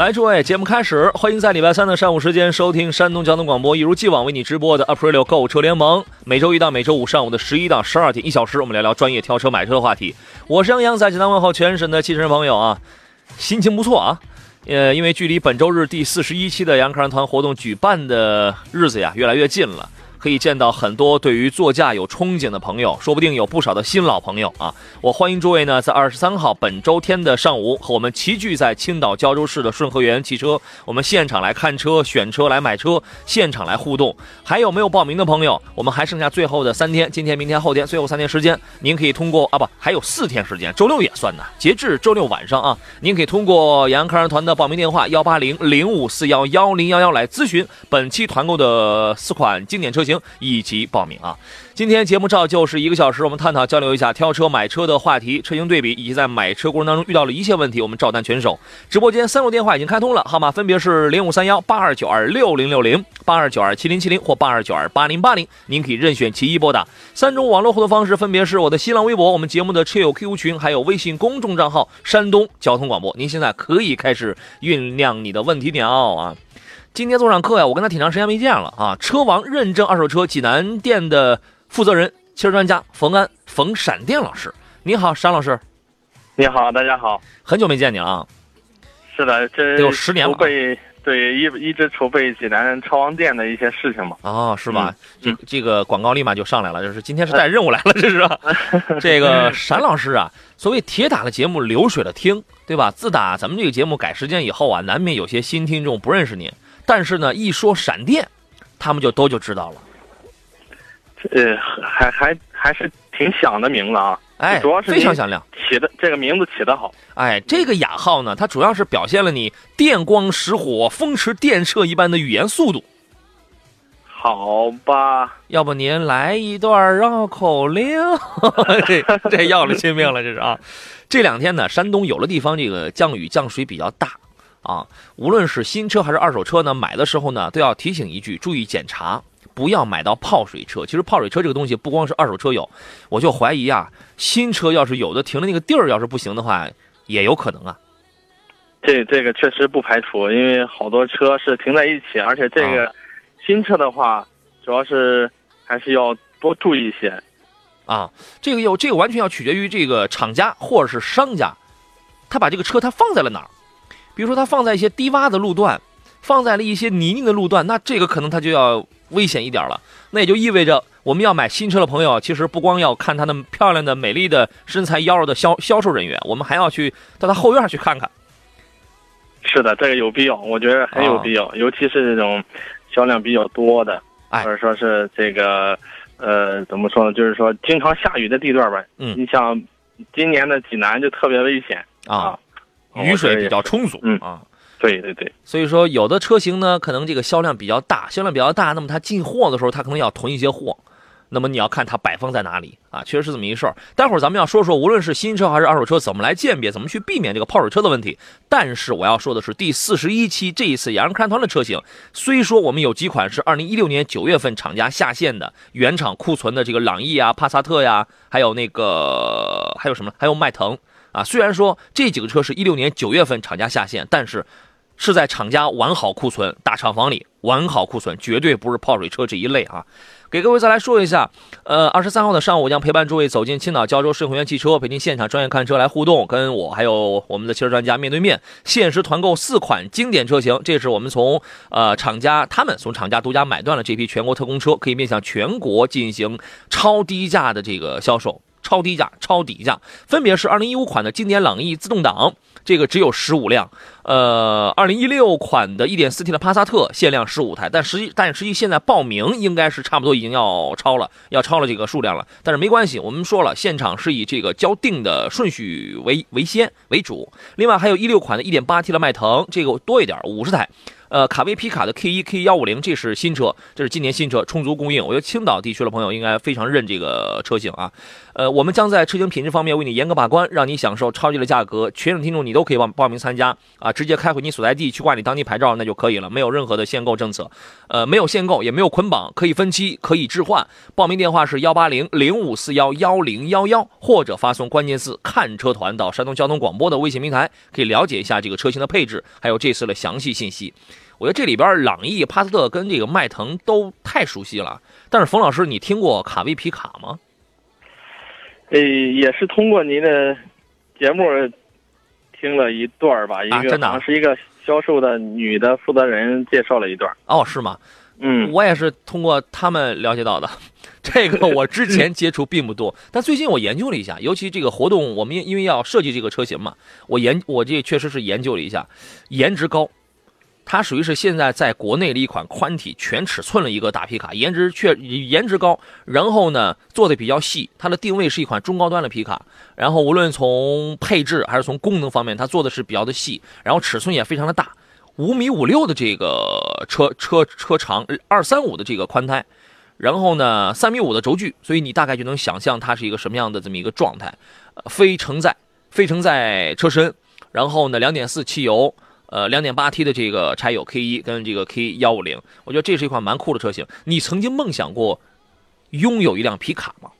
来，诸位，节目开始，欢迎在礼拜三的上午时间收听山东交通广播，一如既往为你直播的 Aprilio 购车联盟。每周一到每周五上午的十一到十二点，一小时，我们聊聊专业挑车买车的话题。我是杨洋，在济南问候全省的汽车人朋友啊，心情不错啊。呃，因为距离本周日第四十一期的杨客人团活动举办的日子呀，越来越近了。可以见到很多对于座驾有憧憬的朋友，说不定有不少的新老朋友啊！我欢迎诸位呢，在二十三号本周天的上午和我们齐聚在青岛胶州市的顺和源汽车，我们现场来看车、选车、来买车，现场来互动。还有没有报名的朋友？我们还剩下最后的三天，今天、明天、后天，最后三天时间，您可以通过啊不，还有四天时间，周六也算呢。截至周六晚上啊，您可以通过杨康团的报名电话幺八零零五四幺幺零幺幺来咨询本期团购的四款经典车型。以及报名啊！今天节目照旧是一个小时，我们探讨交流一下挑车买车的话题、车型对比，以及在买车过程当中遇到了一切问题，我们照单全收。直播间三路电话已经开通了，号码分别是零五三幺八二九二六零六零、八二九二七零七零或八二九二八零八零，您可以任选其一拨打。三种网络互动方式分别是我的新浪微博、我们节目的车友 QQ 群，还有微信公众账号“山东交通广播”。您现在可以开始酝酿你的问题鸟啊！今天做上课呀，我跟他挺长时间没见了啊！车王认证二手车济南店的负责人、汽车专家冯安冯闪电老师，你好，闪老师。你好，大家好，很久没见你了啊。是的，这有十年了。对一一直筹备济南车王店的一些事情嘛。哦，是吧？这这个广告立马就上来了，就是今天是带任务来了，这是。这个闪老师啊，所谓铁打的节目流水的听，对吧？自打咱们这个节目改时间以后啊，难免有些新听众不认识您。但是呢，一说闪电，他们就都就知道了。呃，还还还是挺响的名字啊！哎，主要是非常响亮，起的这个名字起的好。哎，这个雅号呢，它主要是表现了你电光石火、风驰电掣一般的语言速度。好吧，要不您来一段绕口令？这这要了亲命了，这是啊！这两天呢，山东有的地方这个降雨降水比较大。啊，无论是新车还是二手车呢，买的时候呢，都要提醒一句，注意检查，不要买到泡水车。其实泡水车这个东西不光是二手车有，我就怀疑啊，新车要是有的停的那个地儿要是不行的话，也有可能啊。这这个确实不排除，因为好多车是停在一起，而且这个新车的话，主要是还是要多注意一些。啊，这个要这个完全要取决于这个厂家或者是商家，他把这个车他放在了哪儿。比如说，它放在一些低洼的路段，放在了一些泥泞的路段，那这个可能它就要危险一点了。那也就意味着，我们要买新车的朋友，其实不光要看它的漂亮的、美丽的身材妖娆的销销售人员，我们还要去到它后院去看看。是的，这个有必要，我觉得很有必要，尤其是这种销量比较多的，或者说是这个呃，怎么说呢？就是说经常下雨的地段吧。嗯，你像今年的济南就特别危险啊。雨水比较充足，嗯啊，对对对，所以说有的车型呢，可能这个销量比较大，销量比较大，那么它进货的时候，它可能要囤一些货，那么你要看它摆放在哪里啊，确实是这么一事儿。待会儿咱们要说说，无论是新车还是二手车，怎么来鉴别，怎么去避免这个泡水车的问题。但是我要说的是，第四十一期这一次洋人看团的车型，虽说我们有几款是二零一六年九月份厂家下线的原厂库存的这个朗逸啊、帕萨特呀，还有那个还有什么，还有迈腾。啊，虽然说这几个车是一六年九月份厂家下线，但是是在厂家完好库存大厂房里完好库存，绝对不是泡水车这一类啊。给各位再来说一下，呃，二十三号的上午我将陪伴诸位走进青岛胶州盛汇源汽车，陪您现场专业看车来互动，跟我还有我们的汽车专家面对面，限时团购四款经典车型。这是我们从呃厂家他们从厂家独家买断了这批全国特供车，可以面向全国进行超低价的这个销售。超低价、超底价，分别是二零一五款的经典朗逸自动挡，这个只有十五辆。呃，二零一六款的一点四 T 的帕萨特限量十五台，但实际但实际现在报名应该是差不多已经要超了，要超了这个数量了。但是没关系，我们说了，现场是以这个交定的顺序为为先为主。另外还有一六款的一点八 T 的迈腾，这个多一点，五十台。呃，卡威皮卡的 K 一 K 幺五零，这是新车，这是今年新车，充足供应。我觉得青岛地区的朋友应该非常认这个车型啊。呃，我们将在车型品质方面为你严格把关，让你享受超低的价格。全省听众你都可以报报名参加啊，直接开回你所在地去挂你当地牌照那就可以了，没有任何的限购政策。呃，没有限购，也没有捆绑，可以分期，可以置换。报名电话是幺八零零五四幺幺零幺幺，或者发送关键字“看车团”到山东交通广播的微信平台，可以了解一下这个车型的配置，还有这次的详细信息。我觉得这里边朗逸、帕萨特跟这个迈腾都太熟悉了。但是冯老师，你听过卡威皮卡吗？呃，也是通过您的节目听了一段吧，一个真的是一个销售的女的负责人介绍了一段。哦，是吗？嗯，我也是通过他们了解到的。这个我之前接触并不多，但最近我研究了一下，尤其这个活动，我们因为要设计这个车型嘛，我研我这确实是研究了一下，颜值高。它属于是现在在国内的一款宽体全尺寸的一个大皮卡，颜值确颜值高，然后呢做的比较细，它的定位是一款中高端的皮卡，然后无论从配置还是从功能方面，它做的是比较的细，然后尺寸也非常的大，五米五六的这个车车车长，二三五的这个宽胎，然后呢三米五的轴距，所以你大概就能想象它是一个什么样的这么一个状态，非承载非承载车身，然后呢两点四汽油。呃，两点八 T 的这个柴油 K 一跟这个 K 幺五零，我觉得这是一款蛮酷的车型。你曾经梦想过拥有一辆皮卡吗？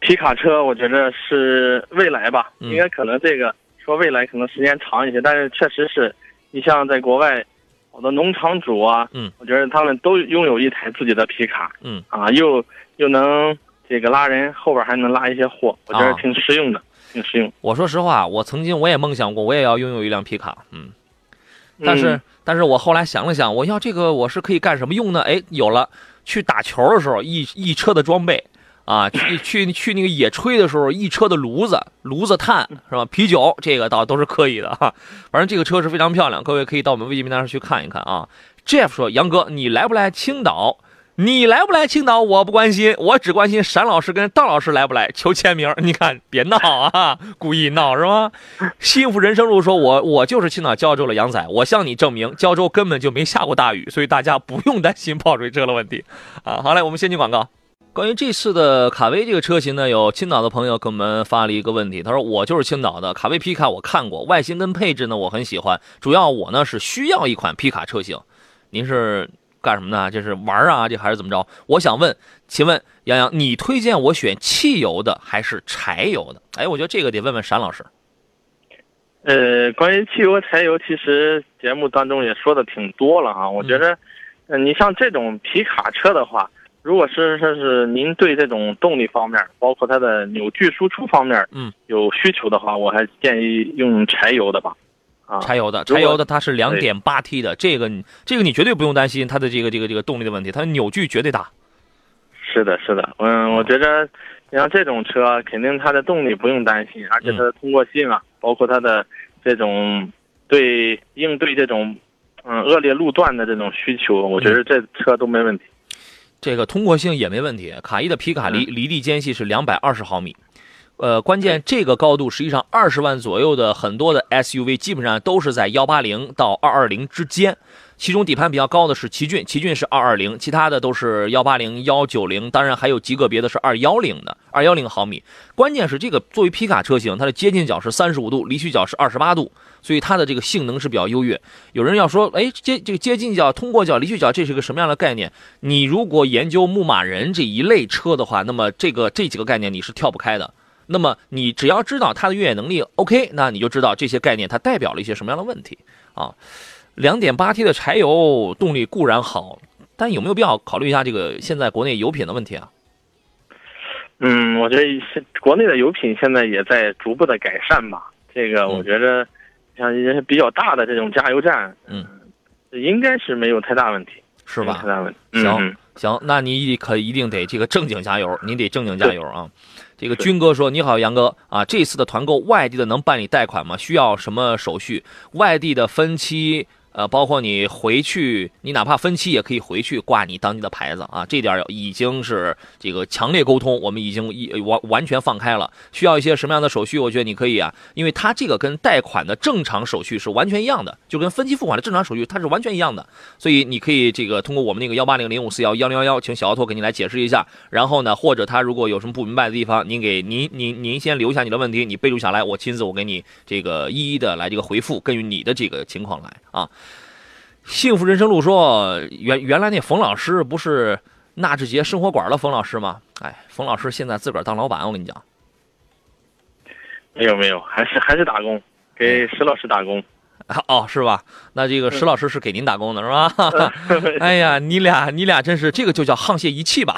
皮卡车，我觉得是未来吧，应该可能这个说未来可能时间长一些，但是确实是，你像在国外好多农场主啊，嗯，我觉得他们都拥有一台自己的皮卡，嗯，啊，又又能这个拉人，后边还能拉一些货，我觉得挺实用的。挺实用。我说实话，我曾经我也梦想过，我也要拥有一辆皮卡，嗯，但是，但是我后来想了想，我要这个我是可以干什么用呢？哎，有了，去打球的时候一一车的装备，啊，去去去那个野炊的时候一车的炉子、炉子炭是吧？啤酒这个倒都是可以的哈。反正这个车是非常漂亮，各位可以到我们微信平台上去看一看啊。Jeff 说：“杨哥，你来不来青岛？”你来不来青岛？我不关心，我只关心闪老师跟邓老师来不来求签名。你看，别闹啊，故意闹是吗？幸福人生路说，我我就是青岛胶州的杨仔，我向你证明，胶州根本就没下过大雨，所以大家不用担心泡水车的问题啊。好嘞，我们先进广告。关于这次的卡威这个车型呢，有青岛的朋友给我们发了一个问题，他说我就是青岛的卡威皮卡，我看过外形跟配置呢，我很喜欢，主要我呢是需要一款皮卡车型，您是？干什么呢？就是玩啊，这还是怎么着？我想问，请问杨洋，你推荐我选汽油的还是柴油的？哎，我觉得这个得问问闪老师。呃，关于汽油、柴油，其实节目当中也说的挺多了啊。我觉得，呃，你像这种皮卡车的话，如果是说是您对这种动力方面，包括它的扭矩输出方面，嗯，有需求的话，我还建议用柴油的吧。柴油的，柴油的它是两点八 T 的，这个这个你绝对不用担心它的这个这个这个动力的问题，它的扭矩绝对大。是的，是的，嗯，我觉得像这种车，肯定它的动力不用担心，而且它的通过性啊，包括它的这种对应对这种嗯恶劣路段的这种需求，我觉得这车都没问题。这个通过性也没问题，卡一的皮卡离离地间隙是两百二十毫米。呃，关键这个高度实际上二十万左右的很多的 SUV 基本上都是在幺八零到二二零之间，其中底盘比较高的是奇骏，奇骏是二二零，其他的都是幺八零、幺九零，当然还有极个别的是二幺零的，二幺零毫米。关键是这个作为皮卡车型，它的接近角是三十五度，离去角是二十八度，所以它的这个性能是比较优越。有人要说，哎，接这个接近角、通过角、离去角，这是个什么样的概念？你如果研究牧马人这一类车的话，那么这个这几个概念你是跳不开的。那么你只要知道它的越野能力 OK，那你就知道这些概念它代表了一些什么样的问题啊。两点八 T 的柴油动力固然好，但有没有必要考虑一下这个现在国内油品的问题啊？嗯，我觉得现国内的油品现在也在逐步的改善吧。这个我觉得像一些比较大的这种加油站，嗯，应该是没有太大问题。是吧没太？大问题。行嗯行，那你可一定得这个正经加油，你得正经加油啊！这个军哥说：“你好，杨哥啊，这次的团购外地的能办理贷款吗？需要什么手续？外地的分期，呃，包括你回去，你哪怕分期也可以回去挂你当地的牌子啊，这点已经是这个强烈沟通，我们已经一完完全放开了。需要一些什么样的手续？我觉得你可以啊，因为它这个跟贷款的正常手续是完全一样的，就跟分期付款的正常手续它是完全一样的。所以你可以这个通过我们那个幺八零零五四幺幺零幺幺，请小奥拓给您来解释一下。然后呢，或者他如果有什么不明白的地方，您给您您您先留下你的问题，你备注下来，我亲自我给你这个一一的来这个回复，根据你的这个情况来啊。幸福人生路说，原原来那冯老师不是纳智捷生活馆的冯老师吗？哎，冯老师现在自个儿当老板，我跟你讲。没有没有，还是还是打工，给石老师打工。哦，是吧？那这个石老师是给您打工的是吧？哎呀，你俩你俩真是这个就叫沆瀣一气吧？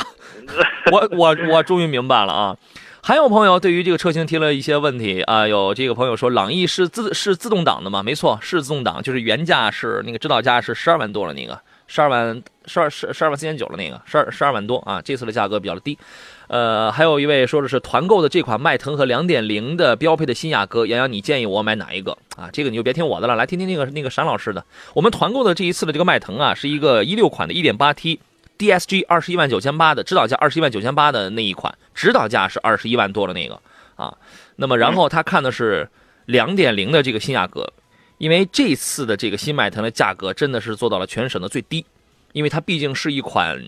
我我我终于明白了啊！还有朋友对于这个车型提了一些问题啊，有这个朋友说朗逸是自是自动挡的吗？没错，是自动挡，就是原价是那个指导价是十二万多了那个，十二万十二十十二万四千九了那个，十二十二万多啊，这次的价格比较低。呃，还有一位说的是团购的这款迈腾和两点零的标配的新雅阁，杨洋，你建议我买哪一个啊？这个你就别听我的了，来听听那个那个闪老师的。我们团购的这一次的这个迈腾啊，是一个一六款的 1.8T DSG 二十一万九千八的，指导价二十一万九千八的那一款，指导价是二十一万多的那个啊。那么然后他看的是两点零的这个新雅阁，因为这次的这个新迈腾的价格真的是做到了全省的最低。因为它毕竟是一款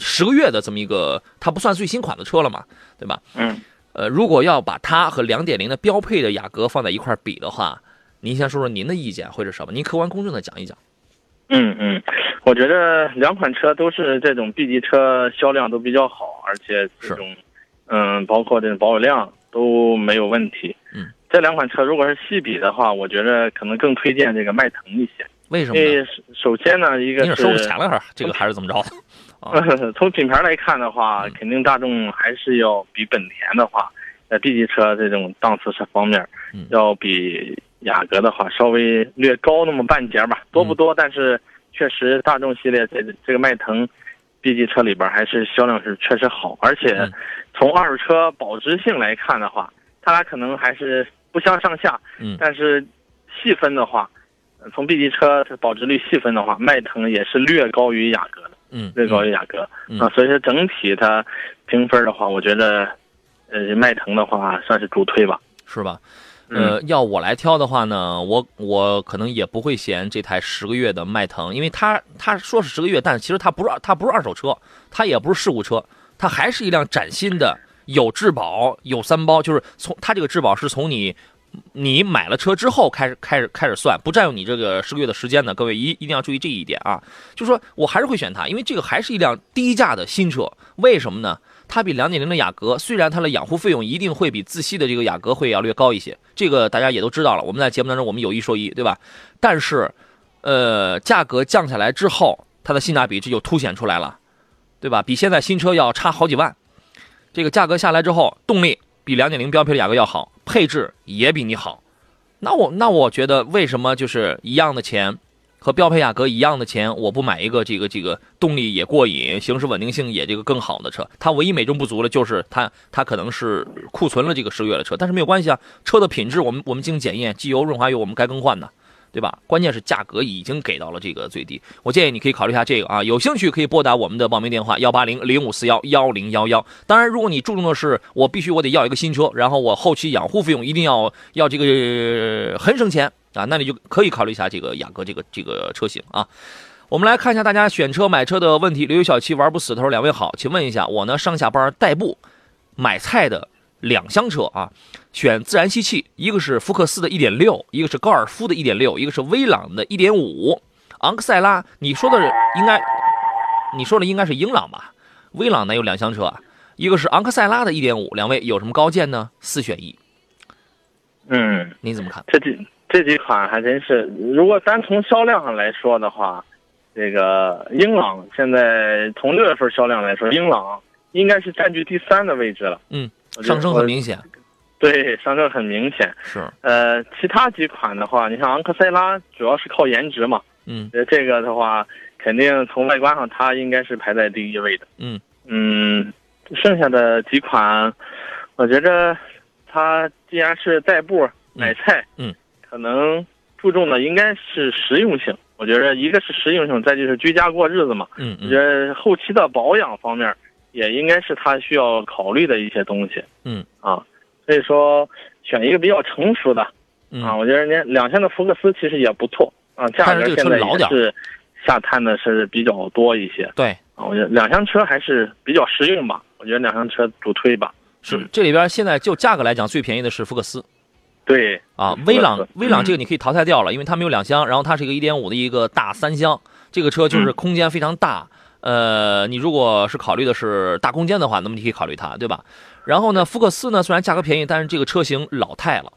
十个月的这么一个，它不算最新款的车了嘛，对吧？嗯，呃，如果要把它和两点零的标配的雅阁放在一块比的话，您先说说您的意见或者什么？您客观公正的讲一讲。嗯嗯，我觉得两款车都是这种 B 级车销量都比较好，而且这种嗯，包括这种保有量都没有问题。嗯，这两款车如果是细比的话，我觉得可能更推荐这个迈腾一些。为什么？因为首先呢，一个是收了钱了，这个还是怎么着的？从品牌来看的话，嗯肯定大众还是要比本田的话，在 B 级车这种档次上方面嗯，要比雅阁的话稍微略高那么半截吧，多不多？但是确实大众系列这这个迈腾 B 级车里边还是销量是确实好，而且嗯从二手车保值性来看的话，它俩可能还是不相上下，嗯但是细分的话。呃从 B 级车保值率细分的话，迈腾也是略高于雅阁的。嗯，略高于雅阁、嗯啊，所以说整体它评分的话，我觉得，呃，迈腾的话算是主推吧。是吧？嗯呃，要我来挑的话呢，我我可能也不会嫌这台十个月的迈腾，因为它它说是十个月，但其实它不是它不是二手车，它也不是事故车，它还是一辆崭新的，有质保有三包，就是从它这个质保是从你你买了车之后开始开始开始算，不占用你这个十个月的时间的。各位一一定要注意这一点啊！就说我还是会选它，因为这个还是一辆低价的新车，为什么呢？它比两点零的雅阁，虽然它的养护费用一定会比自吸的这个雅阁会要略高一些，这个大家也都知道了。我们在节目当中我们有一说一，对吧？但是，呃，价格降下来之后，它的性价比这就凸显出来了，对吧？比现在新车要差好几万。这个价格下来之后，动力比两点零标配的雅阁要好，配置也比你好。那我那我觉得为什么就是一样的钱，和标配雅阁一样的钱，我不买一个这个这个动力也过瘾、行驶稳定性也这个更好的车？它唯一美中不足的就是它它可能是库存了这个十个月的车，但是没有关系啊，车的品质我们我们经检验，机油、润滑油我们该更换的。对吧？关键是价格已经给到了这个最低，我建议你可以考虑一下这个啊。有兴趣可以拨打我们的报名电话幺八零零五四幺幺零幺幺。当然，如果你注重的是我必须我得要一个新车，然后我后期养护费用一定要要这个、很省钱啊，那你就可以考虑一下这个雅阁这个这个车型啊。我们来看一下大家选车买车的问题。刘小七玩不死，他说：“两位好，请问一下，我呢上下班代步买菜的两厢车啊。”选自然吸气，一个是福克斯的1.6，一个是高尔夫的1.6，一个是威朗的1.5。昂克赛拉，你说的应该，你说的应该是英朗吧？威朗呢有两厢车啊，一个是昂克赛拉的1.5，两位有什么高见呢？四选一，嗯，您怎么看？这几这几款还真是，如果单从销量上来说的话，这个英朗现在从六月份销量来说，英朗应该是占据第三的位置了。嗯，上升很明显，对，上升很明显。是，呃，其他几款的话，你像昂克赛拉主要是靠颜值嘛，嗯呃，这个的话肯定从外观上它应该是排在第一位的。嗯嗯，剩下的几款，我觉着它既然是代步买菜，嗯，可能注重的应该是实用性。我觉着一个是实用性，再就是居家过日子嘛。嗯我觉嗯得后期的保养方面也应该是他需要考虑的一些东西。嗯。啊，所以说选一个比较成熟的。啊，嗯，我觉得人家两厢的福克斯其实也不错。啊，价格现在也是下探的是比较多一些。对，啊。我觉得两厢车还是比较实用吧，我觉得两厢车主推吧。是嗯。这里边现在就价格来讲最便宜的是福克斯。对。啊，威朗威朗嗯这个你可以淘汰掉了，因为它没有两厢，然后它是一个1.5的一个大三厢，这个车就是嗯。空间非常大。呃，你如果是考虑的是大空间的话，那么你可以考虑它，对吧？然后呢，福克斯呢虽然价格便宜，但是这个车型老态了，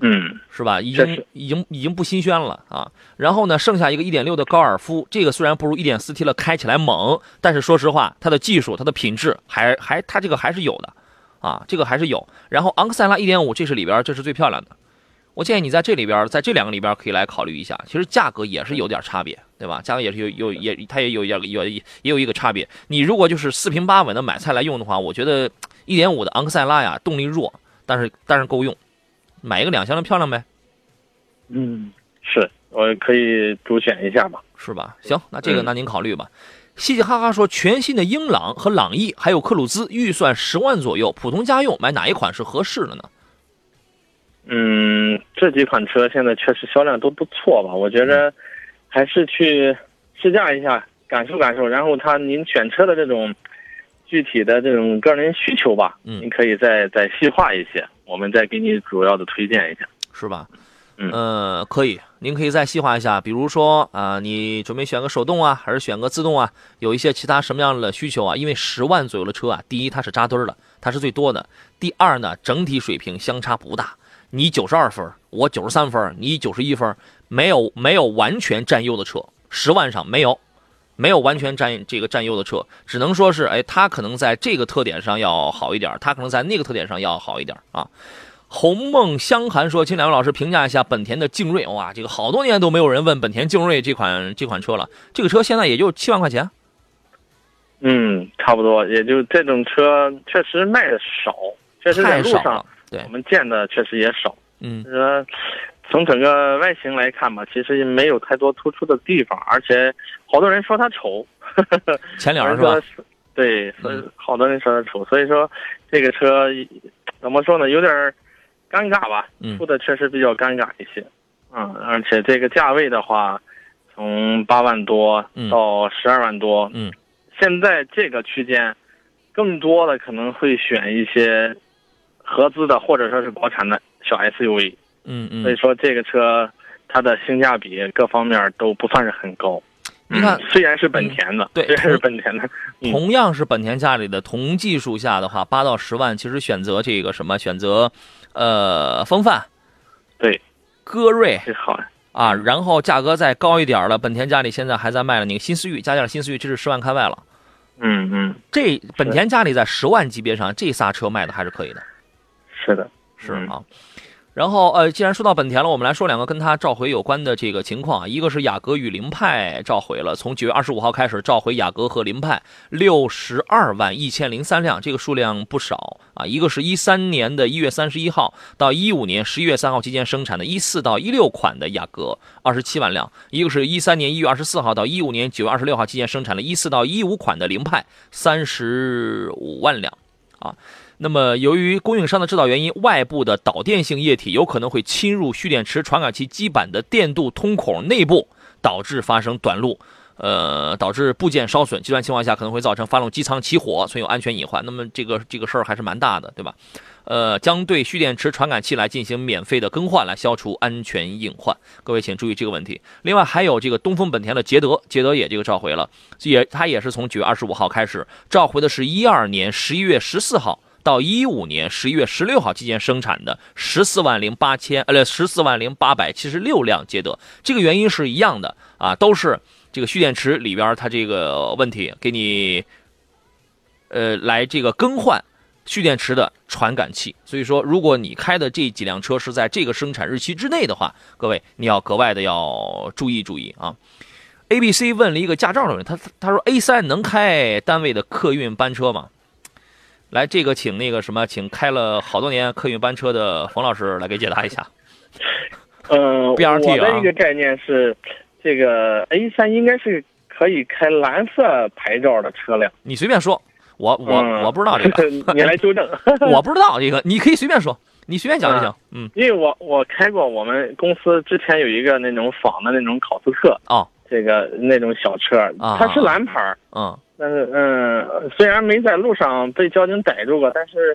嗯是吧？已经已经已经不新鲜了啊。然后呢，剩下一个1.6的高尔夫，这个虽然不如 1.4T 了开起来猛，但是说实话，它的技术、它的品质还还它这个还是有的啊，这个还是有。然后昂克赛拉1.5，这是里边这是最漂亮的。我建议你在这里边，在这两个里边可以来考虑一下。其实价格也是有点差别，对吧？价格也是有有也它也有有有也有一个差别。你如果就是四平八稳的买菜来用的话，我觉得一点五的昂克赛拉呀动力弱，但是但是够用，买一个两厢的漂亮呗。嗯，是我可以主选一下吧。是吧？行，那这个嗯那您考虑吧。嘻嘻哈哈说，全新的英朗和朗逸还有克鲁兹，预算十万左右，普通家用，买哪一款是合适的呢？嗯，这几款车现在确实销量都不错吧？我觉着还是去试驾一下，感受感受，然后他您选车的这种具体的这种个人需求吧，嗯您可以再再细化一些，我们再给你主要的推荐一下。是吧？嗯呃，可以，您可以再细化一下，比如说啊、你准备选个手动啊，还是选个自动啊？有一些其他什么样的需求啊？因为十万左右的车啊，第一它是扎堆儿的，它是最多的；第二呢，整体水平相差不大。你九十二分，我九十三分，你九十一分，没有没有完全占优的车，十万上没有，没有完全占这个占优的车，只能说是，哎，它可能在这个特点上要好一点，它可能在那个特点上要好一点啊。红梦香寒说：“请两位老师评价一下本田的劲锐。哇，这个好多年都没有人问本田劲锐这款这款车了。这个车现在也就七万块钱。嗯，差不多，也就这种车确实卖的少，确实在路上。对我，们见的确实也少。嗯呃，从整个外形来看吧，其实也没有太多突出的地方，而且好多人说它丑，前脸是吧？对，所以嗯好多人说它丑，所以说这个车怎么说呢，有点尴尬吧，嗯出的确实比较尴尬一些。嗯，而且这个价位的话，从八万多嗯到十二万多，嗯，现在这个区间，更多的可能会选一些合资的或者说是国产的小 SUV。嗯嗯，所以说这个车它的性价比各方面都不算是很高。你看嗯，虽然是本田的，嗯对虽然是本田的，嗯同样是本田家里的同技术下的话，八到十万，其实选择这个什么，选择呃风范、对，歌瑞这好。啊，然后价格再高一点了，本田家里现在还在卖的那个新思域，加价了新思域，这是十万开外了。嗯嗯，这本田家里在十万级别上，这仨车卖的还是可以的。是的，是嗯啊。然后呃，既然说到本田了，我们来说两个跟它召回有关的这个情况啊。一个是雅阁与凌派召回了，从九月二十五号开始召回雅阁和凌派，六十二万一千零三辆，这个数量不少啊。一个是一三年的一月三十一号到一五年十一月三号期间生产的一四到一六款的雅阁，二十七万辆；一个是一三年一月二十四号到一五年九月二十六号期间生产的一四到一五款的凌派，三十五万辆啊。那么，由于供应商的制造原因，外部的导电性液体有可能会侵入蓄电池传感器基板的电镀通孔内部，导致发生短路，呃，导致部件烧损。极端情况下可能会造成发动机舱起火，存有安全隐患。那么这个这个事儿还是蛮大的，对吧？呃，将对蓄电池传感器来进行免费的更换，来消除安全隐患。各位请注意这个问题。另外还有这个东风本田的捷德，捷德也这个召回了，也它也是从九月二十五号开始召回的是一二年十一月十四号。到一五年十一月十六号期间生产的十四万零八千呃十四万零八百七十六辆捷德，这个原因是一样的啊，都是这个蓄电池里边它这个问题，给你呃来这个更换蓄电池的传感器。所以说，如果你开的这几辆车是在这个生产日期之内的话，各位你要格外的要注意注意啊。A B C 问了一个驾照的问题，他他说 A 三能开单位的客运班车吗？来，这个请那个什么，请开了好多年客运班车的冯老师来给解答一下。嗯，BRT 啊我的一个概念是，这个 A 三应该是可以开蓝色牌照的车辆。你随便说，我我、嗯我不知道这个，你来纠正。我不知道这个，你可以随便说，你随便讲就行。嗯，因为我我开过，我们公司之前有一个那种仿的那种考斯特，哦，这个那种小车，啊它是蓝牌儿，嗯但是嗯，虽然没在路上被交警逮住过，但是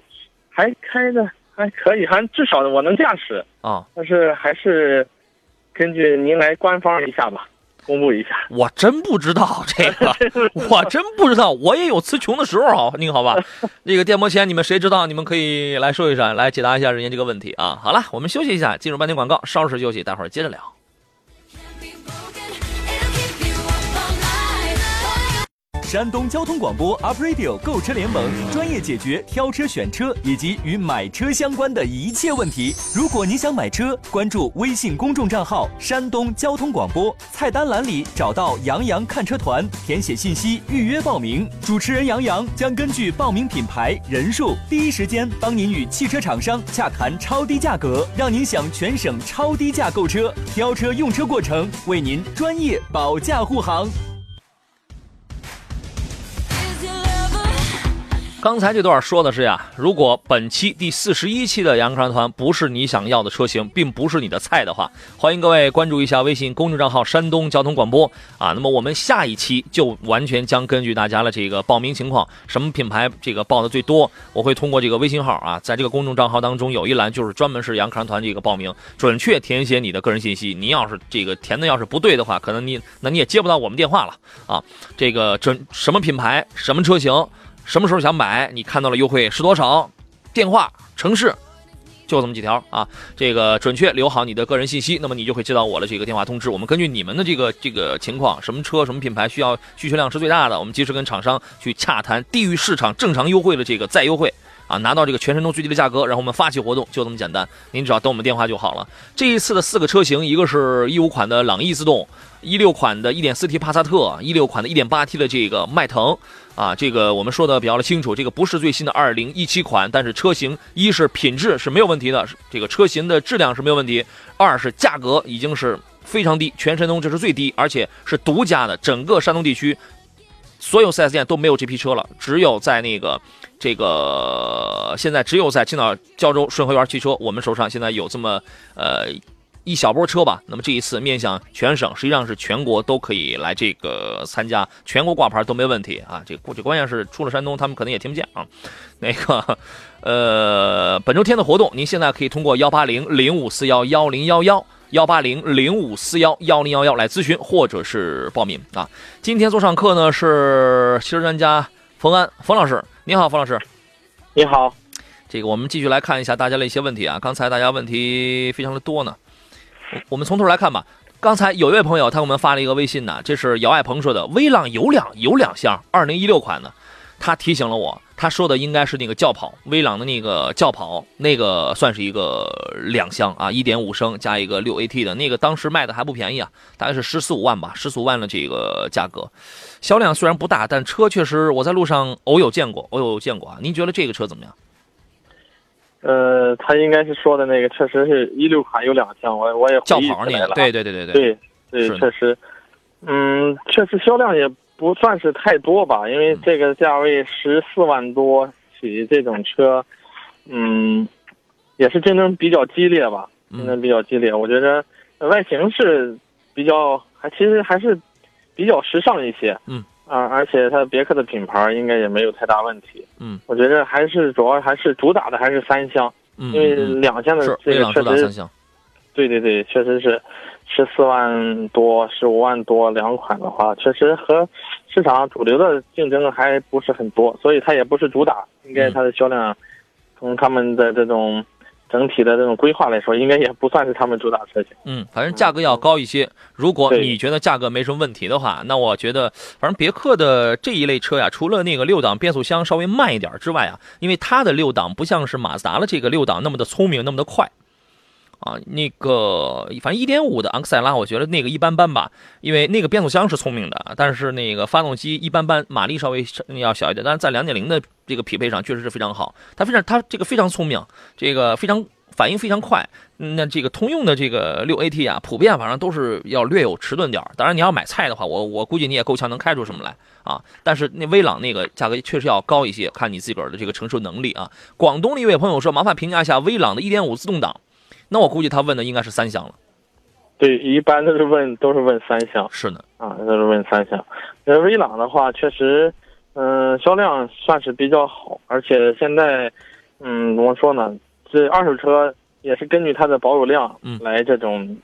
还开的还可以，还至少我能驾驶。啊，但是还是根据您来官方一下吧，公布一下。我真不知道这个，我真不知道，我也有词穷的时候啊。您好吧，这个电波前你们谁知道？你们可以来说一说，来解答一下人家这个问题啊。好了，我们休息一下，进入半天广告，稍事休息，待会儿接着聊。山东交通广播 Up Radio 购车联盟专业解决挑车、选车以及与买车相关的一切问题。如果你想买车，关注微信公众账号“山东交通广播”，菜单栏里找到“杨洋看车团”，填写信息预约报名。主持人杨洋将根据报名品牌、人数，第一时间帮您与汽车厂商洽谈超低价格，让您享全省超低价购车。挑车用车过程为您专业保驾护航。刚才这段说的是呀，如果本期第四十一期的杨看团不是你想要的车型，并不是你的菜的话，欢迎各位关注一下微信公众账号“山东交通广播”啊。那么我们下一期就完全将根据大家的这个报名情况，什么品牌这个报的最多，我会通过这个微信号啊，在这个公众账号当中有一栏就是专门是杨看团这个报名，准确填写你的个人信息。您要是这个填的要是不对的话，可能你那你也接不到我们电话了啊。这个准什么品牌，什么车型。什么时候想买？你看到了优惠是多少？电话、城市，就这么几条啊。这个准确留好你的个人信息，那么你就会接到我的这个电话通知。我们根据你们的这个这个情况，什么车、什么品牌需要需求量是最大的，我们及时跟厂商去洽谈低于市场正常优惠的这个再优惠。啊，拿到这个全山东最低的价格，然后我们发起活动，就这么简单。您只要等我们电话就好了。这一次的四个车型，一个是一五款的朗逸自动，一六款的 1.4T 帕萨特，一六款的 1.8T 的这个迈腾。啊，这个我们说的比较的清楚，这个不是最新的2017款，但是车型一是品质是没有问题的，这个车型的质量是没有问题；二是价格已经是非常低，全山东这是最低，而且是独家的，整个山东地区所有 4S 店都没有这批车了，只有在那个这个现在只有在青岛、胶州顺和园汽车，我们手上现在有这么呃一小波车吧。那么这一次面向全省，实际上是全国都可以来这个参加，全国挂牌都没问题啊。这这关键是出了山东，他们可能也听不见啊。那个呃，本周天的活动，您现在可以通过幺八零零五四幺幺零幺幺。幺八零零五四幺幺零幺幺来咨询或者是报名啊。今天做上课呢是汽车专家冯安冯老师，您好，冯老师。你好，这个我们继续来看一下大家的一些问题啊。刚才大家问题非常的多呢，我们从头来看吧。刚才有一位朋友他给我们发了一个微信呢，这是姚爱鹏说的，威朗有两有两厢，二零一六款的，他提醒了我，他说的应该是那个轿跑，威朗的那个轿跑，那个算是一个两厢啊，一点五升加一个六 AT 的那个，当时卖的还不便宜啊，大概是十四五万吧，十四五万的这个价格，销量虽然不大，但车确实我在路上偶有见过，偶有见过啊。您觉得这个车怎么样？呃，他应该是说的那个，确实是一六款有两厢，我我也轿回忆起来了，。跑那个对对对对对，对对确实，嗯，确实销量也不算是太多吧，因为嗯这个价位十四万多起这种车，嗯，也是竞争比较激烈吧，竞争嗯比较激烈。我觉得呃外形是比较，还其实还是比较时尚一些，嗯。啊，而且它别克的品牌应该也没有太大问题。嗯我觉得还是主要还是主打的还是三厢，嗯，因为嗯两厢的这个确实三厢，对对对，确实是十四万多、十五万多两款的话，确实和市场主流的竞争还不是很多，所以它也不是主打。应该它的销量，从他们的这种整体的这种规划来说，应该也不算是他们主打车型。嗯，反正价格要高一些。如果你觉得价格没什么问题的话，那我觉得，反正别克的这一类车呀，除了那个六档变速箱稍微慢一点之外啊，因为它的六档不像是马自达的这个六档那么的聪明，那么的快。啊，那个反正一点五的昂克赛拉，我觉得那个一般般吧，因为那个变速箱是聪明的，但是那个发动机一般般，马力稍微要小一点，但是在两点零的这个匹配上确实是非常好，它非常它这个非常聪明，这个非常反应非常快。那这个通用的这个六 AT 啊，普遍反正都是要略有迟钝点当然你要买菜的话，我我估计你也够呛能开出什么来啊。但是那威朗那个价格确实要高一些，看你自个儿的这个承受能力啊。广东的一位朋友说，麻烦评价一下威朗的1.5自动挡。那我估计他问的应该是三厢了。对，一般都是问都是问三厢是的，啊，都是问三厢。呃，威朗的话，确实，嗯、销量算是比较好，而且现在，嗯，怎么说呢？这二手车也是根据它的保有量嗯来这种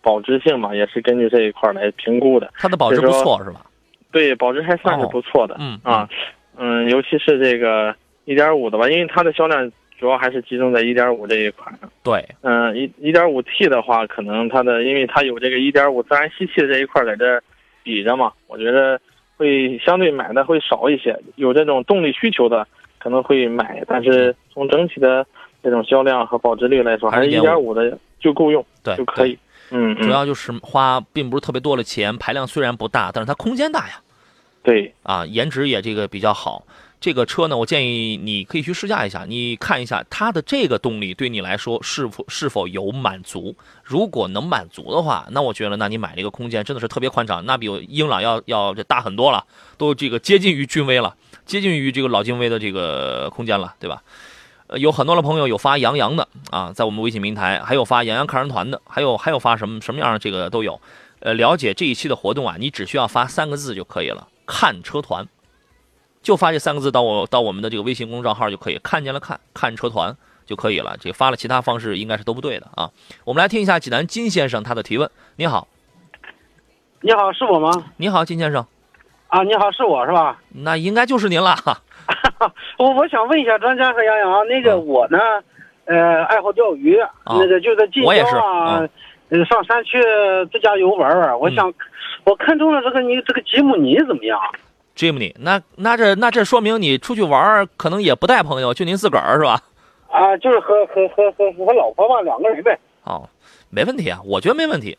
保值性嘛，也是根据这一块儿来评估的。它的保值不错是吧？对，保值还算是不错的。嗯啊，嗯，尤其是这个一点五的吧，因为它的销量主要还是集中在一点五这一款。对，嗯，一一点五 T 的话，可能它的因为它有这个一点五自然吸气的这一块在这比着嘛，我觉得会相对买的会少一些。有这种动力需求的可能会买，但是从整体的这种销量和保值率来说，还是一点五的就够用对就可以。嗯，嗯主要就是花并不是特别多的钱，排量虽然不大，但是它空间大呀，对，啊，颜值也这个比较好。这个车呢，我建议你可以去试驾一下，你看一下它的这个动力对你来说是否是否有满足。如果能满足的话，那我觉得那你买这个空间真的是特别宽敞，那比英朗要要这大很多了，都这个接近于君威了，接近于这个老君威的这个空间了，对吧？有很多的朋友有发杨洋的啊，在我们微信平台，还有发杨洋看人团的，还有还有发什么什么样的这个都有。呃，了解这一期的活动啊，你只需要发三个字就可以了，看车团。就发这三个字到我到我们的这个微信公众账号就可以，看见了看看车团就可以了。这发了其他方式应该是都不对的啊。我们来听一下济南金先生他的提问。你好，你好，是我吗？你好金先生，啊，你好，是我是吧？那应该就是您了哈。我 我想问一下专家和杨洋，那个嗯我呢，呃，爱好钓鱼，那个就在近我也是郊啊嗯，呃，上山去自驾游玩玩。我想，我看中了这个你这个吉姆尼怎么样？Jimny，那那这那这说明你出去玩可能也不带朋友，就您自个儿是吧？啊，就是和和和和和老婆嘛，两个人呗。哦，没问题啊，我觉得没问题。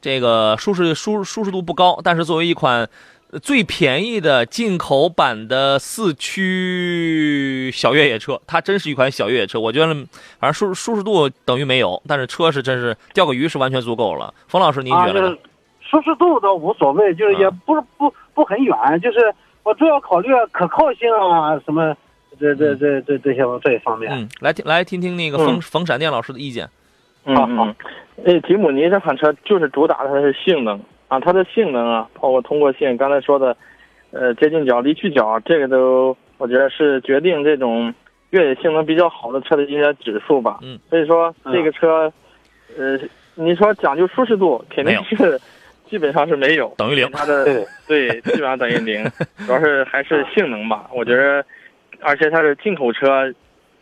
这个舒适舒舒适度不高，但是作为一款呃最便宜的进口版的四驱小越野车，它真是一款小越野车。我觉得反正舒舒适度等于没有，但是车是真是钓个鱼是完全足够了。冯老师您啊，觉得呢就是？舒适度倒无所谓，就是也啊不是不不很远，就是我主要考虑可靠性啊，什么这这这这这些这一方面。嗯，来听来听听那个冯、冯闪电老师的意见。嗯好好嗯，那吉姆尼这款车就是主打的是性能啊，它的性能啊，包括通过性，刚才说的，呃，接近角、离去角，这个都我觉得是决定这种越野性能比较好的车的一些指数吧。嗯，所以说这个车，呃，你说讲究舒适度，肯定是基本上是没有，等于零它的对 对，基本上等于零，主要是还是性能吧。我觉得，而且它是进口车，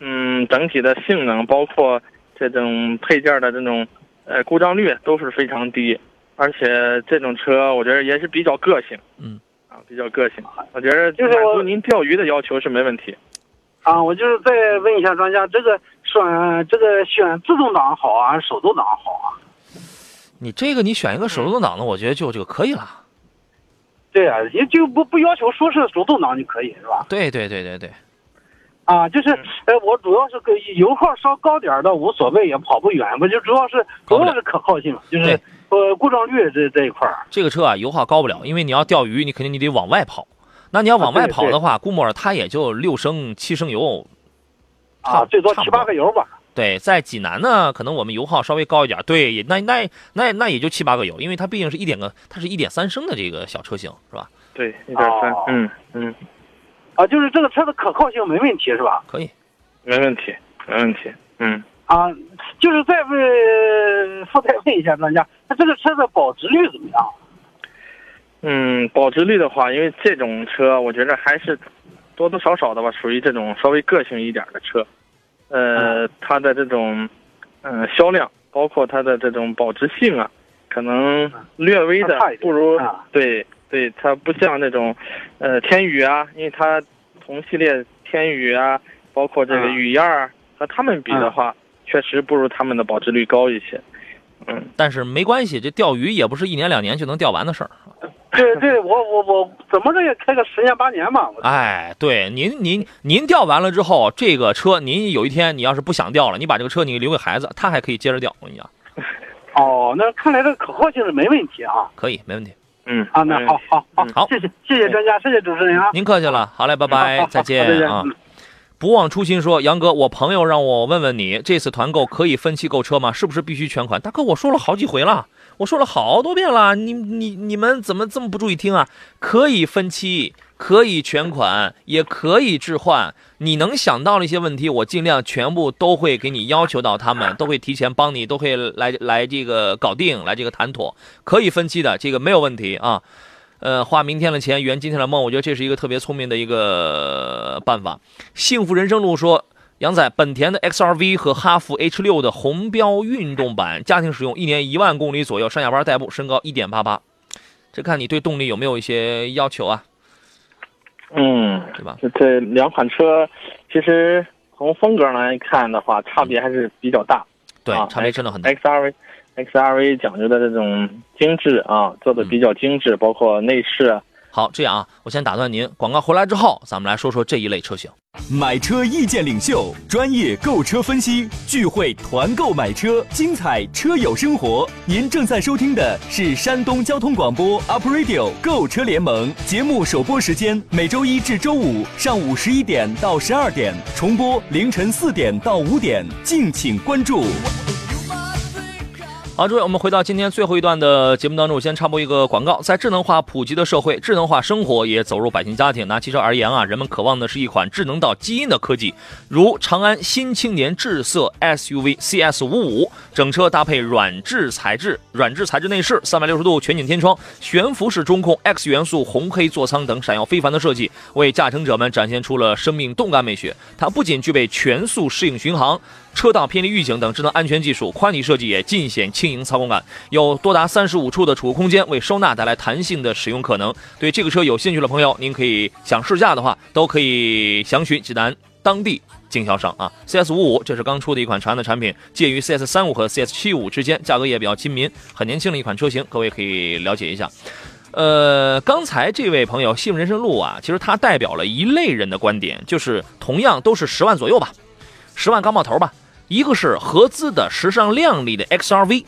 嗯，整体的性能包括这种配件的这种呃故障率都是非常低，而且这种车我觉得也是比较个性，嗯，啊，比较个性。我觉得就是我满足您钓鱼的要求是没问题。啊，我就是再问一下专家，这个选这个选自动挡好啊，还是手动挡好啊？你这个你选一个手动挡的，我觉得就这个可以了。对啊、也就不不要求说是手动挡就可以是吧？对对对对对，啊，就是呃，我主要是个油耗稍高点儿的无所谓，也跑不远，我就主要是主要是可靠性，就是呃故障率这这一块儿。这个车啊油耗高不了，因为你要钓鱼，你肯定你得往外跑。那你要往外啊对对跑的话，估摸着它也就六升七升油，差啊，最多七八个油吧。对，在济南呢，可能我们油耗稍微高一点，对，也那那那那也就七八个油，因为它毕竟是一点个，它是一点三升的这个小车型，是吧？对，一点三哦，嗯嗯，啊，就是这个车的可靠性没问题是吧？可以。没问题，没问题。嗯，啊，就是再问附带问一下专家，那这个车的保值率怎么样？嗯，保值率的话，因为这种车，我觉得还是多多少少的吧，属于这种稍微个性一点的车。呃，它的这种嗯、呃销量，包括它的这种保值性啊，可能略微的不如啊。对对，它不像那种呃天宇啊，因为它同系列天宇啊，包括这个啊。雨燕儿和他们比的话，确实不如他们的保值率高一些。嗯，但是没关系，这钓鱼也不是一年两年就能钓完的事儿。对对，我我我怎么着也开个十年八年吧。我哎，对，您您您钓完了之后，这个车您有一天你要是不想钓了，你把这个车你留给孩子，他还可以接着钓。我跟你讲，哦，那看来这个可靠性是没问题啊。可以，没问题。嗯啊，那好好好好谢谢谢谢专家，谢谢主持人啊。您客气了，好嘞，拜拜，再见再见啊嗯。不忘初心说，杨哥，我朋友让我问问你，这次团购可以分期购车吗？是不是必须全款？大哥，我说了好几回了，我说了好多遍了，你你你们怎么这么不注意听啊？可以分期，可以全款，也可以置换。你能想到的一些问题，我尽量全部都会给你要求到，他们都会提前帮你，都会来来这个搞定，来这个谈妥，可以分期的，这个没有问题啊。呃，花明天的钱圆今天的梦，我觉得这是一个特别聪明的一个办法。幸福人生路说，杨仔，本田的 XRV 和哈弗 H 6的红标运动版，家庭使用，一年一万公里左右，上下班代步，身高一点八八。这看你对动力有没有一些要求啊，嗯，对吧？这这两款车，其实从风格来看的话，差别还是比较大。对，啊差别真的很大。XRV XRV 讲究的这种精致啊，做的比较精致，包括内饰。好，这样啊，我先打断您，广告回来之后，咱们来说说这一类车型。买车意见领袖，专业购车分析，聚会团购买车，精彩车友生活。您正在收听的是山东交通广播 Up Radio 购车联盟节目首播时间，每周一至周五上午十一点到十二点，重播凌晨四点到五点，敬请关注。好，诸位，我们回到今天最后一段的节目当中，我先插播一个广告。在智能化普及的社会，智能化生活也走入百姓家庭。拿汽车而言啊，人们渴望的是一款智能到基因的科技，如长安新青年智色 SUV CS 五五，整车搭配软质材质、软质材质内饰，三百六十度全景天窗，悬浮式中控，X 元素红黑座舱等闪耀非凡的设计，为驾乘者们展现出了生命动感美学。它不仅具备全速适应巡航。车道偏离预警等智能安全技术，宽体设计也尽显轻盈操控感，有多达三十五处的储物空间，为收纳带来弹性的使用可能。对这个车有兴趣的朋友，您可以想试驾的话，都可以详询济南当地经销商啊。CS 五五这是刚出的一款长安的产品，介于 CS 三五和 CS 七五之间，价格也比较亲民，很年轻的一款车型，各位可以了解一下。呃，刚才这位朋友幸福人生路啊，其实他代表了一类人的观点，就是同样都是十万左右吧，十万刚冒头吧。一个是合资的时尚靓丽的 XRV，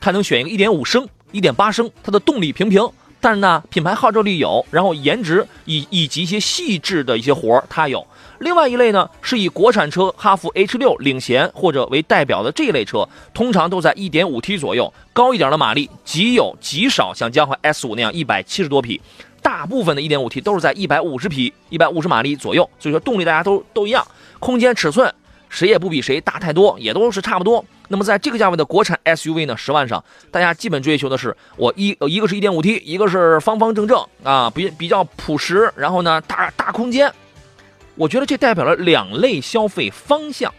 它能选一个1.5升、1.8升，它的动力平平，但是呢品牌号召力有，然后颜值以以及一些细致的一些活儿它有。另外一类呢是以国产车哈弗 H 6领衔或者为代表的这一类车，通常都在 1.5T 左右，高一点的马力，极有极少像江淮 S 5那样170多匹。大部分的 1.5T 都是在150匹、150马力左右，所以说动力大家都都一样，空间尺寸谁也不比谁大太多，也都是差不多。那么在这个价位的国产 SUV 呢，十万上，大家基本追求的是我一呃一个是 1.5T，一个是方方正正啊，比比较朴实，然后呢大大空间。我觉得这代表了两类消费方向。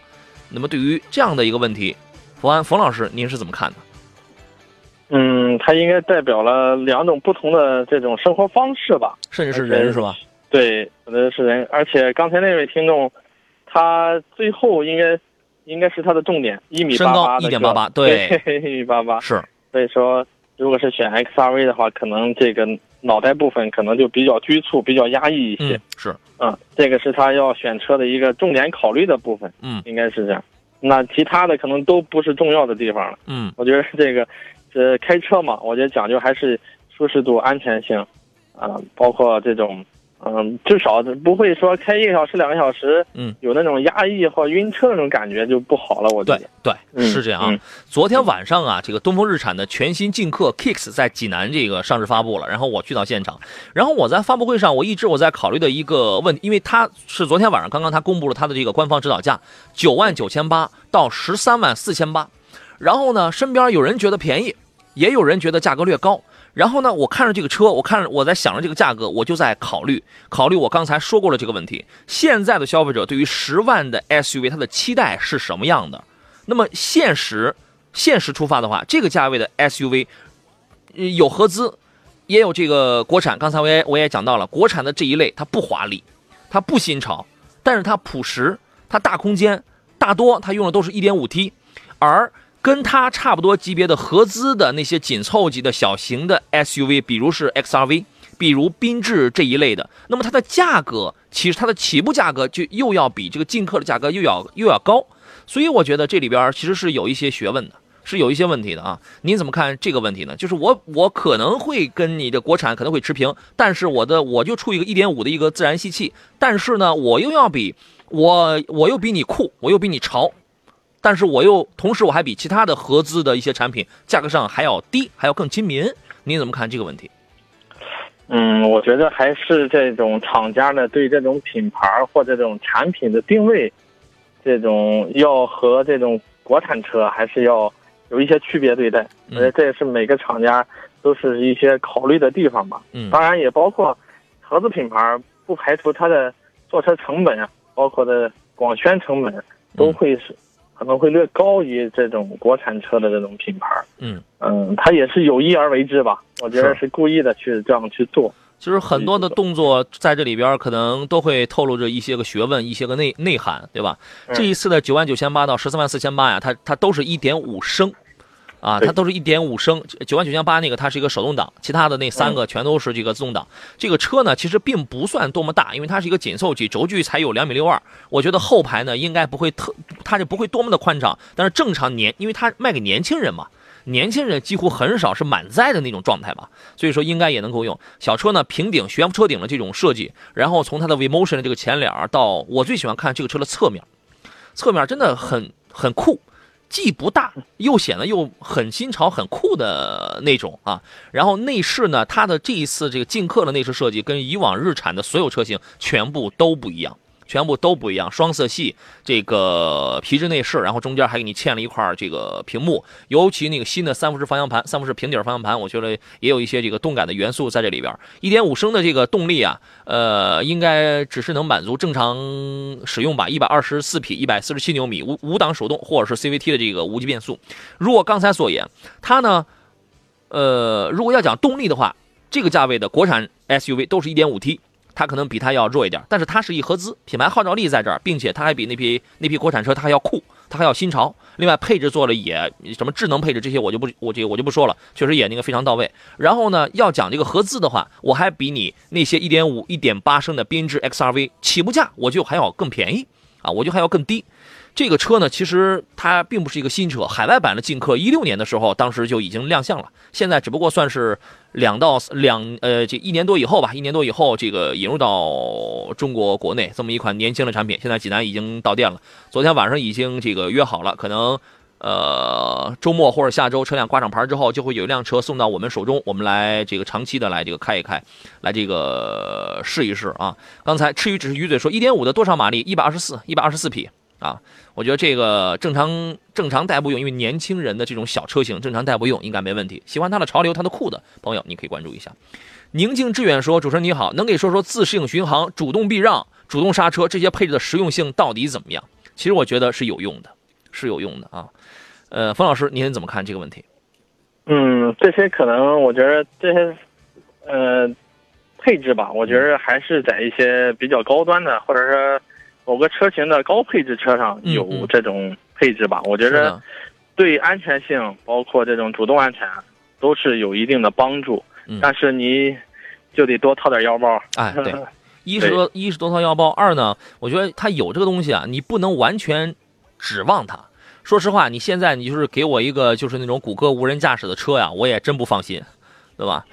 那么对于这样的一个问题，冯安冯老师您是怎么看的？嗯，它应该代表了两种不同的这种生活方式吧？甚至是人是吧？对，可能是人，而且刚才那位听众，他最后应该应该是他的重点，一米八八的1.88个对 一米八八。是，所以说，如果是选 XRV 的话，可能这个脑袋部分可能就比较拘促、比较压抑一些嗯。是，嗯，这个是他要选车的一个重点考虑的部分，嗯应该是这样。那其他的可能都不是重要的地方了。嗯我觉得这个，呃开车嘛，我觉得讲究还是舒适度、安全性，啊、包括这种，嗯，至少不会说开一个小时、两个小时，嗯，有那种压抑或晕车那种感觉就不好了。我觉对得，对，嗯是这样啊。嗯昨天晚上啊，这个东风日产的全新劲客 Kicks 在济南这个上市发布了，然后我去到现场，然后我在发布会上，我一直我在考虑的一个问题，因为它是昨天晚上刚刚他公布了它的这个官方指导价，九万九千八到十三万四千八，然后呢，身边有人觉得便宜，也有人觉得价格略高。然后呢，我看着这个车，我看着我在想着这个价格，我就在考虑考虑我刚才说过的这个问题。现在的消费者对于十万的 SUV，它的期待是什么样的？那么现实现实出发的话，这个价位的 SUV，有合资，也有这个国产。刚才我也我也讲到了，国产的这一类它不华丽，它不新潮，但是它朴实，它大空间，大多它用的都是 1.5T。而跟它差不多级别的合资的那些紧凑级的小型的 SUV，比如是 XRV，比如缤智这一类的，那么它的价格其实它的起步价格就又要比这个进客的价格又要又要高，所以我觉得这里边其实是有一些学问的。是有一些问题的啊，您怎么看这个问题呢？就是我我可能会跟你的国产可能会持平，但是我的我就出一个一点五的一个自然吸气，但是呢，我又要比我我又比你酷，我又比你潮，但是我又同时我还比其他的合资的一些产品价格上还要低，还要更亲民。您怎么看这个问题？嗯，我觉得还是这种厂家呢对这种品牌或这种产品的定位，这种要和这种国产车还是要有一些区别对待。嗯我觉得这也是每个厂家都是一些考虑的地方吧。嗯当然也包括合资品牌，不排除它的造车成本啊，包括的广宣成本都会是、可能会略高于这种国产车的这种品牌儿。嗯。嗯，他也是有意而为之吧？我觉得是是故意的去这样去做。其实很多的动作在这里边可能都会透露着一些个学问，一些个内内涵，对吧？嗯这一次的九万九千八到十四万四千八呀，它它都是一点五升，啊，它都是一点五升。九万九千八那个它是一个手动挡，其他的那三个全都是这个自动挡。这个车呢，其实并不算多么大，因为它是一个紧凑级，轴距才有两米六二。我觉得后排呢应该不会特，它就不会多么的宽敞，但是正常年，因为它卖给年轻人嘛。年轻人几乎很少是满载的那种状态吧，所以说应该也能够用。小车呢，平顶悬浮车顶的这种设计，然后从它的 VMotion 的这个前脸到我最喜欢看这个车的侧面，侧面真的很很酷，既不大又显得又很新潮、很酷的那种啊。然后内饰呢，它的这一次这个劲客的内饰设计跟以往日产的所有车型全部都不一样。全部都不一样，双色系这个皮质内饰，然后中间还给你嵌了一块这个屏幕，尤其那个新的三辐式方向盘、三辐式平底方向盘，我觉得也有一些这个动感的元素在这里边。一点五升的这个动力啊，呃，应该只是能满足正常使用吧，一百二十四匹，一百四十七牛米，五五档手动或者是 CVT 的这个无级变速。如果刚才所言，它呢，呃，如果要讲动力的话，这个价位的国产 SUV 都是一点五 T。它可能比它要弱一点，但是它是一合资，品牌号召力在这儿，并且它还比那批那批国产车它还要酷，它还要新潮。另外配置做了也什么智能配置这些我就不我这我就不说了，确实也那个非常到位。然后呢，要讲这个合资的话，我还比你那些一点五、一点八升的缤智 XRV 起步价我就还要更便宜啊，我就还要更低。这个车呢，其实它并不是一个新车，海外版的劲客一六年的时候，当时就已经亮相了，现在只不过算是两到两呃这一年多以后吧，一年多以后这个引入到中国国内这么一款年轻的产品，现在济南已经到店了，昨天晚上已经这个约好了，可能呃周末或者下周车辆挂上牌之后，就会有一辆车送到我们手中，我们来这个长期的来这个开一开，来这个试一试啊。刚才吃鱼只是鱼嘴说一点五的多少马力？一百二十四，一百二十四匹啊。我觉得这个正常正常代步用，因为年轻人的这种小车型正常代步用应该没问题。喜欢它的潮流、它的酷的朋友，你可以关注一下。宁静致远说：“主持人你好，能给说说自适应巡航、主动避让、主动刹车这些配置的实用性到底怎么样？”其实我觉得是有用的，是有用的啊。呃，冯老师，您怎么看这个问题？嗯，这些可能我觉得这些呃配置吧，我觉得还是在一些比较高端的，或者说某个车型的高配置车上嗯有嗯这种配置吧。我觉得对安全性，包括这种主动安全，都是有一定的帮助。嗯但是你就得多掏点腰包。哎，对，一是多一是多掏腰包，二呢，我觉得它有这个东西啊，你不能完全指望它。说实话，你现在你就是给我一个就是那种谷歌无人驾驶的车呀，我也真不放心，对吧？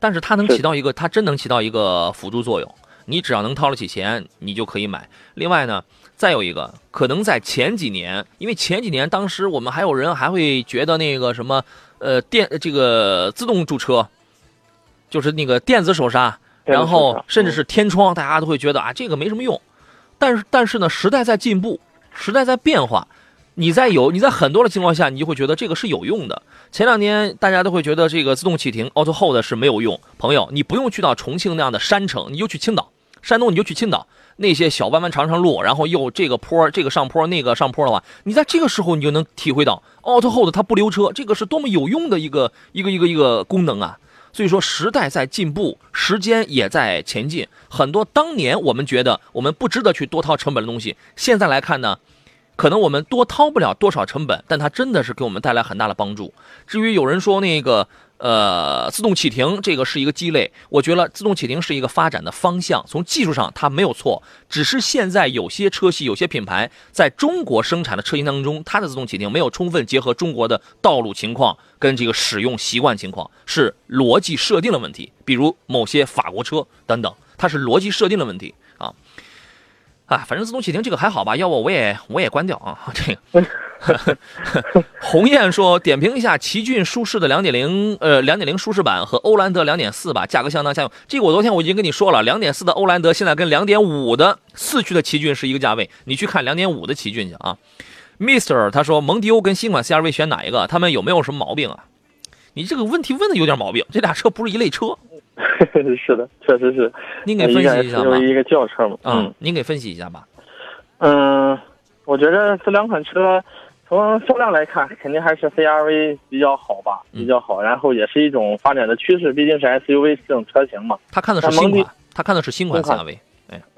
但是它能起到一个，它真能起到一个辅助作用。你只要能掏得起钱，你就可以买。另外呢，再有一个，可能在前几年，因为前几年当时我们还有人还会觉得那个什么，呃，电这个自动驻车，就是那个电子手刹，然后甚至是天窗，大家都会觉得啊，这个没什么用。但是但是呢，时代在进步，时代在变化，你在有你在很多的情况下，你就会觉得这个是有用的。前两年大家都会觉得这个自动启停 Auto Hold 是没有用，朋友，你不用去到重庆那样的山城，你就去青岛，山东你就去青岛那些小弯弯长长路，然后又这个坡这个上坡那个上坡的话，你在这个时候你就能体会到 Auto Hold 它不溜车，这个是多么有用的一个一个一个一个功能啊！所以说，时代在进步，时间也在前进。很多当年我们觉得我们不值得去多掏成本的东西，现在来看呢，可能我们多掏不了多少成本，但它真的是给我们带来很大的帮助。至于有人说那个呃自动启停这个是一个鸡肋，我觉得自动启停是一个发展的方向，从技术上它没有错，只是现在有些车系、有些品牌在中国生产的车型当中，它的自动启停没有充分结合中国的道路情况跟这个使用习惯情况，是逻辑设定的问题。比如某些法国车等等，它是逻辑设定的问题啊。啊，反正自动启停这个还好吧，要不我也我也关掉啊。这个，鸿雁说点评一下奇骏舒适的2.0呃2.0舒适版和欧蓝德2.4吧，价格相当相同。这个我昨天我已经跟你说了，2.4的欧蓝德现在跟2.5的四驱的奇骏是一个价位，你去看2.5的奇骏去啊。Mister 他说蒙迪欧跟新款 CRV 选哪一个？他们有没有什么毛病啊？你这个问题问的有点毛病，这俩车不是一类车，是的，确实是。您给分析一下吧。一个 SUV 一个轿车嘛。嗯，您给分析一下吧。嗯，我觉得这两款车从销量来看，肯定还是 CRV 比较好吧，嗯比较好。然后也是一种发展的趋势，毕竟是 SUV 这种车型嘛。他看的是新款，他看的是新款 CRV。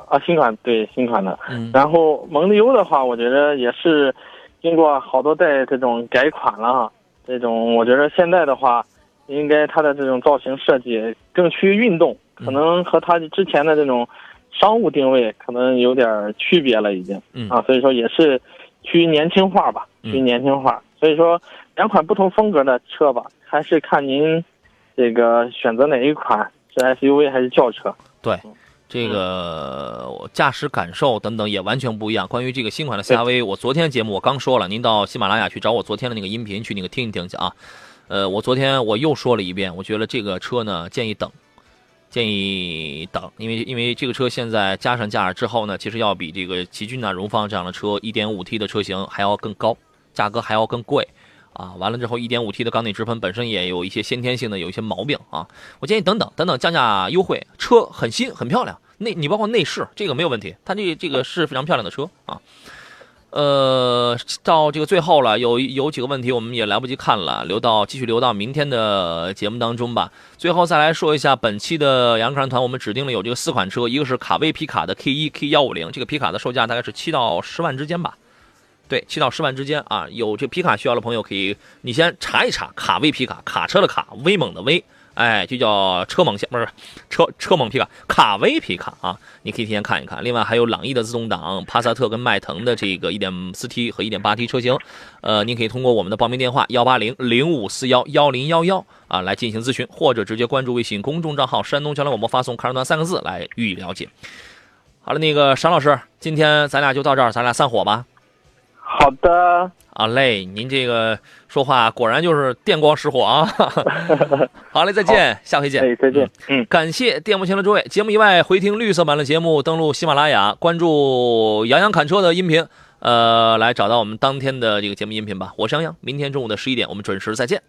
啊，新款对新款的。嗯然后蒙迪欧的话，我觉得也是经过好多代这种改款了哈。这种我觉得现在的话，应该它的这种造型设计更趋于运动，可能和它之前的这种商务定位可能有点区别了，已经。嗯啊，所以说也是趋于年轻化吧，嗯趋于年轻化。所以说两款不同风格的车吧，还是看您这个选择哪一款，是 SUV 还是轿车。对，这个我驾驶感受等等也完全不一样。关于这个新款的 CRV，我昨天节目我刚说了，您到喜马拉雅去找我昨天的那个音频去那个听一听去啊。呃，我昨天我又说了一遍，我觉得这个车呢建议等，建议等，因为因为这个车现在加上价之后呢，其实要比这个奇骏啊、荣放这样的车 1.5T 的车型还要更高，价格还要更贵。啊，完了之后，1.5T 的缸内直喷本身也有一些先天性的有一些毛病啊。我建议等等等等降价优惠，车很新很漂亮，内你包括内饰这个没有问题，它这这个是非常漂亮的车啊。呃，到这个最后了，有有几个问题我们也来不及看了，留到继续留到明天的节目当中吧。最后再来说一下本期的杨看团，我们指定了有这个四款车，一个是卡威皮卡的 K 一 K 幺五零，这个皮卡的售价大概是七到十万之间吧。对，七到十万之间啊，有这皮卡需要的朋友可以，你先查一查卡威皮卡，卡车的卡，威猛的威，哎，就叫车猛线，不是车车猛皮卡，卡威皮卡啊，你可以提前看一看。另外还有朗逸的自动挡，帕萨特跟迈腾的这个 1.4T 和 1.8T 车型，呃，您可以通过我们的报名电话幺八零零五四幺幺零幺幺啊来进行咨询，或者直接关注微信公众账号山东交通广播，发送“看人团”三个字来予以了解。好了，那个沈老师，今天咱俩就到这儿，咱俩散伙吧。好的，好嘞，您这个说话果然就是电光石火啊！好嘞，再见，下回见。哎，再见。嗯。感谢电幕前的诸位，节目以外回听绿色版的节目，登录喜马拉雅，关注杨洋侃车的音频，呃，来找到我们当天的这个节目音频吧。我是杨洋，明天中午的十一点，我们准时再见。